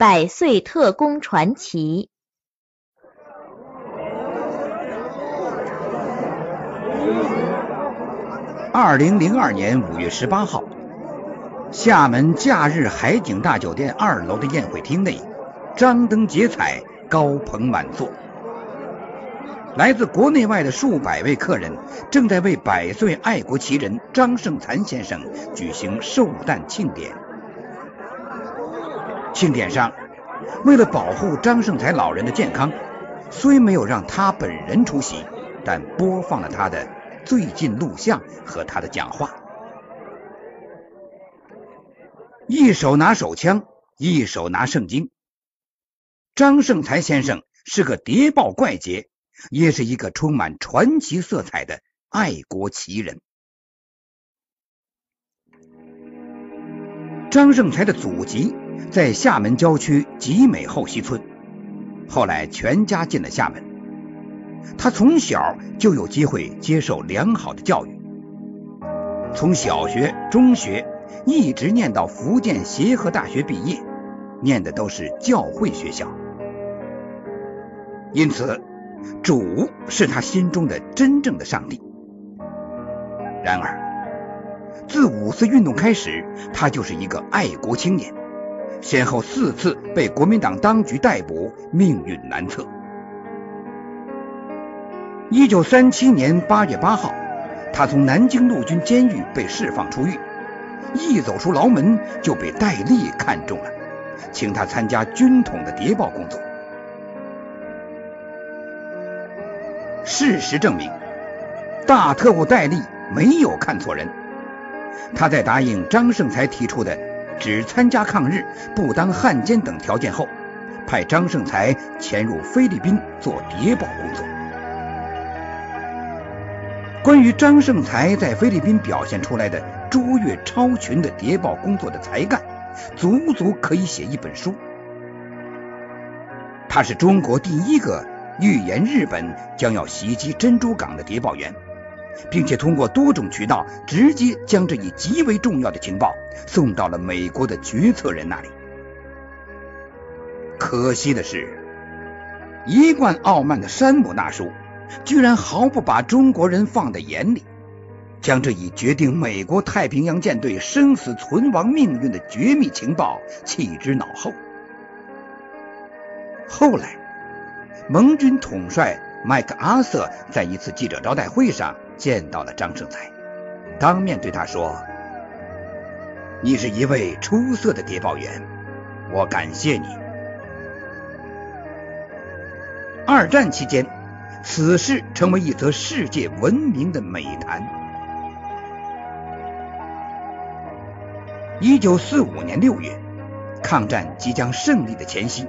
百岁特工传奇。二零零二年五月十八号，厦门假日海景大酒店二楼的宴会厅内，张灯结彩，高朋满座。来自国内外的数百位客人正在为百岁爱国奇人张胜才先生举行寿诞庆典。庆典上，为了保护张胜才老人的健康，虽没有让他本人出席，但播放了他的最近录像和他的讲话。一手拿手枪，一手拿圣经。张胜才先生是个谍报怪杰。也是一个充满传奇色彩的爱国奇人。张胜才的祖籍在厦门郊区集美后溪村，后来全家进了厦门。他从小就有机会接受良好的教育，从小学、中学一直念到福建协和大学毕业，念的都是教会学校，因此。主是他心中的真正的上帝。然而，自五四运动开始，他就是一个爱国青年，先后四次被国民党当局逮捕，命运难测。一九三七年八月八号，他从南京陆军监狱被释放出狱，一走出牢门就被戴笠看中了，请他参加军统的谍报工作。事实证明，大特务戴笠没有看错人。他在答应张胜才提出的只参加抗日、不当汉奸等条件后，派张胜才潜入菲律宾做谍报工作。关于张胜才在菲律宾表现出来的卓越超群的谍报工作的才干，足足可以写一本书。他是中国第一个。预言日本将要袭击珍珠港的谍报员，并且通过多种渠道直接将这一极为重要的情报送到了美国的决策人那里。可惜的是，一贯傲慢的山姆大叔居然毫不把中国人放在眼里，将这一决定美国太平洋舰队生死存亡命运的绝密情报弃之脑后。后来。盟军统帅麦克阿瑟在一次记者招待会上见到了张胜才，当面对他说：“你是一位出色的谍报员，我感谢你。”二战期间，此事成为一则世界闻名的美谈。一九四五年六月，抗战即将胜利的前夕。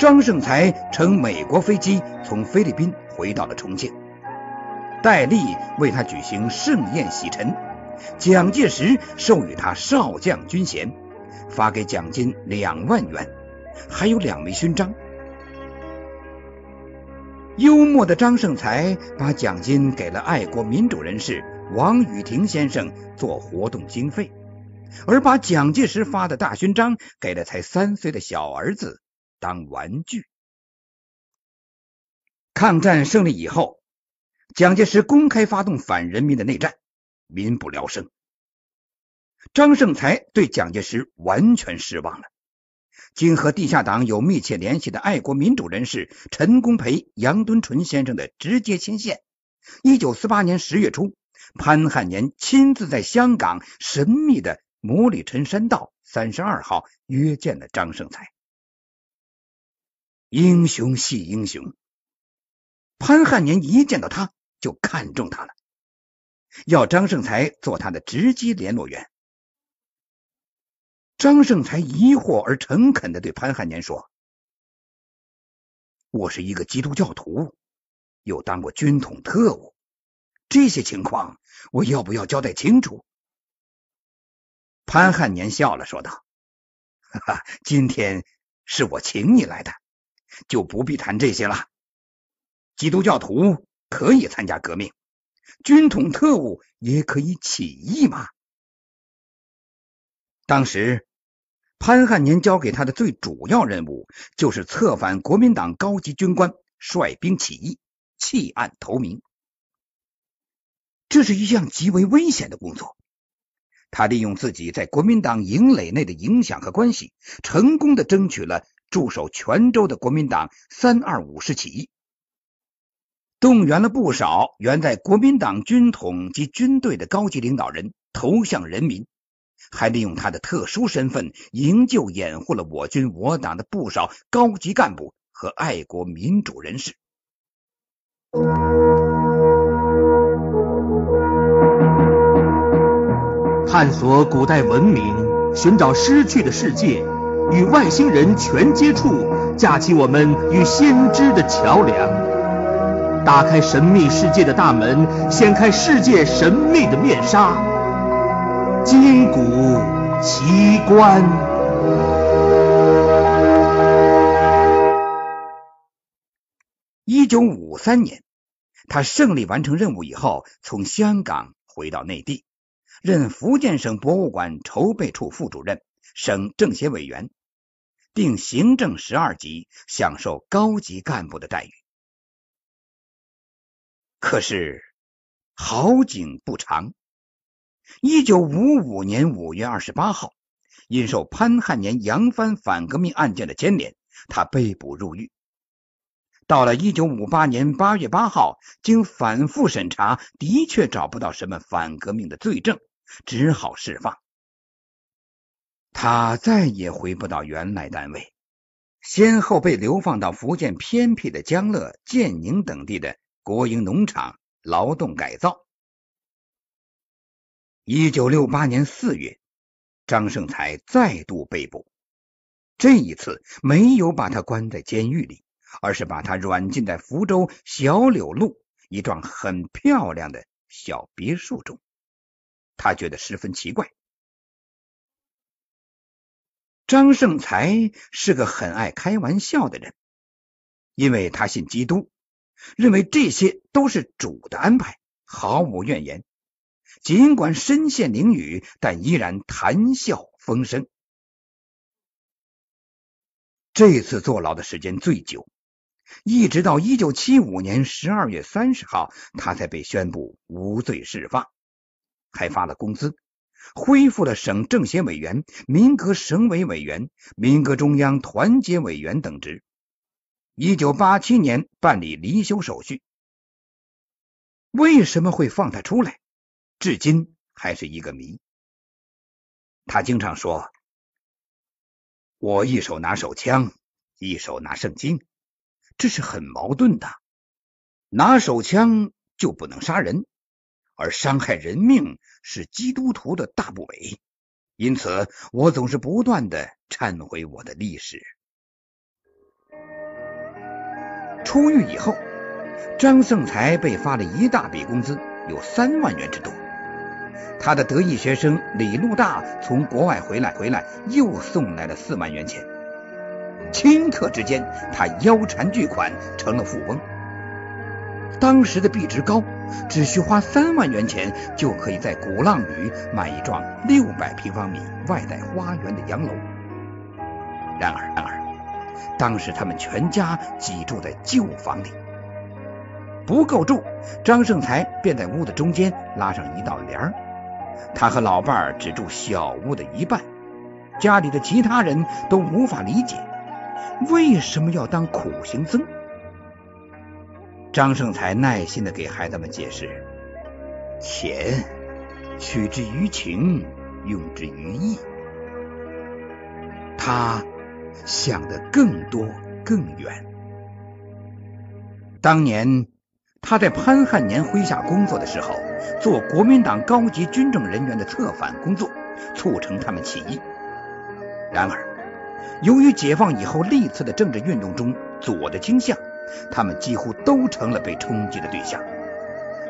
张胜才乘美国飞机从菲律宾回到了重庆，戴笠为他举行盛宴洗尘，蒋介石授予他少将军衔，发给奖金两万元，还有两枚勋章。幽默的张盛才把奖金给了爱国民主人士王雨婷先生做活动经费，而把蒋介石发的大勋章给了才三岁的小儿子。当玩具。抗战胜利以后，蒋介石公开发动反人民的内战，民不聊生。张盛才对蒋介石完全失望了。经和地下党有密切联系的爱国民主人士陈公培、杨敦纯先生的直接牵线，一九四八年十月初，潘汉年亲自在香港神秘的摩里陈山道三十二号约见了张盛才。英雄系英雄，潘汉年一见到他就看中他了，要张胜才做他的直接联络员。张胜才疑惑而诚恳的对潘汉年说：“我是一个基督教徒，又当过军统特务，这些情况我要不要交代清楚？”潘汉年笑了，说道：“哈哈，今天是我请你来的。”就不必谈这些了。基督教徒可以参加革命，军统特务也可以起义吗？当时潘汉年交给他的最主要任务就是策反国民党高级军官，率兵起义，弃暗投明。这是一项极为危险的工作。他利用自己在国民党营垒内的影响和关系，成功的争取了驻守泉州的国民党三二五师起义，动员了不少原在国民党军统及军队的高级领导人投向人民，还利用他的特殊身份营救掩护了我军我党的不少高级干部和爱国民主人士。探索古代文明，寻找失去的世界，与外星人全接触，架起我们与先知的桥梁，打开神秘世界的大门，掀开世界神秘的面纱，金谷奇观。一九五三年，他胜利完成任务以后，从香港回到内地。任福建省博物馆筹备处副主任、省政协委员，并行政十二级，享受高级干部的待遇。可是好景不长，一九五五年五月二十八号，因受潘汉年扬帆反革命案件的牵连，他被捕入狱。到了一九五八年八月八号，经反复审查，的确找不到什么反革命的罪证。只好释放，他再也回不到原来单位，先后被流放到福建偏僻的江乐、建宁等地的国营农场劳动改造。一九六八年四月，张盛才再度被捕，这一次没有把他关在监狱里，而是把他软禁在福州小柳路一幢很漂亮的小别墅中。他觉得十分奇怪。张盛才是个很爱开玩笑的人，因为他信基督，认为这些都是主的安排，毫无怨言。尽管身陷囹圄，但依然谈笑风生。这次坐牢的时间最久，一直到一九七五年十二月三十号，他才被宣布无罪释放。还发了工资，恢复了省政协委员、民革省委委员、民革中央团结委员等职。一九八七年办理离休手续。为什么会放他出来？至今还是一个谜。他经常说：“我一手拿手枪，一手拿圣经，这是很矛盾的。拿手枪就不能杀人。”而伤害人命是基督徒的大不韪，因此我总是不断的忏悔我的历史。出狱以后，张盛才被发了一大笔工资，有三万元之多。他的得意学生李路大从国外回来，回来又送来了四万元钱。顷刻之间，他腰缠巨款，成了富翁。当时的币值高，只需花三万元钱就可以在鼓浪屿买一幢六百平方米、外带花园的洋楼。然而，然而，当时他们全家挤住在旧房里，不够住，张胜才便在屋的中间拉上一道帘儿。他和老伴儿只住小屋的一半，家里的其他人都无法理解为什么要当苦行僧。张胜才耐心的给孩子们解释：钱取之于情，用之于义。他想的更多更远。当年他在潘汉年麾下工作的时候，做国民党高级军政人员的策反工作，促成他们起义。然而，由于解放以后历次的政治运动中左的倾向。他们几乎都成了被冲击的对象，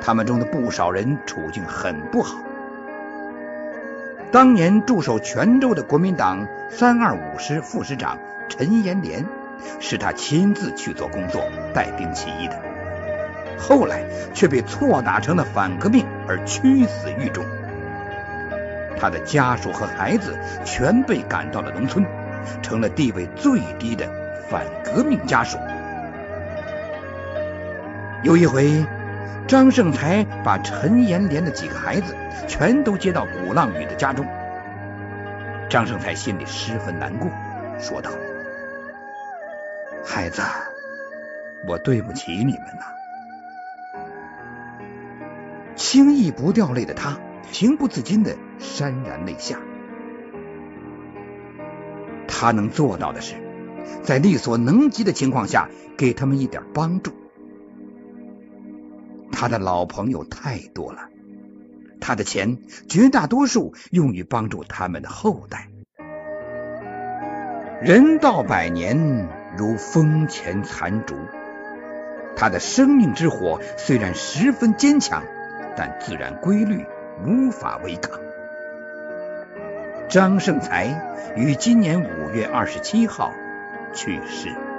他们中的不少人处境很不好。当年驻守泉州的国民党三二五师副师长陈延莲，是他亲自去做工作、带兵起义的，后来却被错打成了反革命而屈死狱中。他的家属和孩子全被赶到了农村，成了地位最低的反革命家属。有一回，张胜才把陈延莲的几个孩子全都接到鼓浪屿的家中。张胜才心里十分难过，说道：“孩子，我对不起你们呐。”轻易不掉泪的他，情不自禁的潸然泪下。他能做到的是，在力所能及的情况下，给他们一点帮助。他的老朋友太多了，他的钱绝大多数用于帮助他们的后代。人到百年如风前残烛，他的生命之火虽然十分坚强，但自然规律无法违抗。张胜才于今年五月二十七号去世。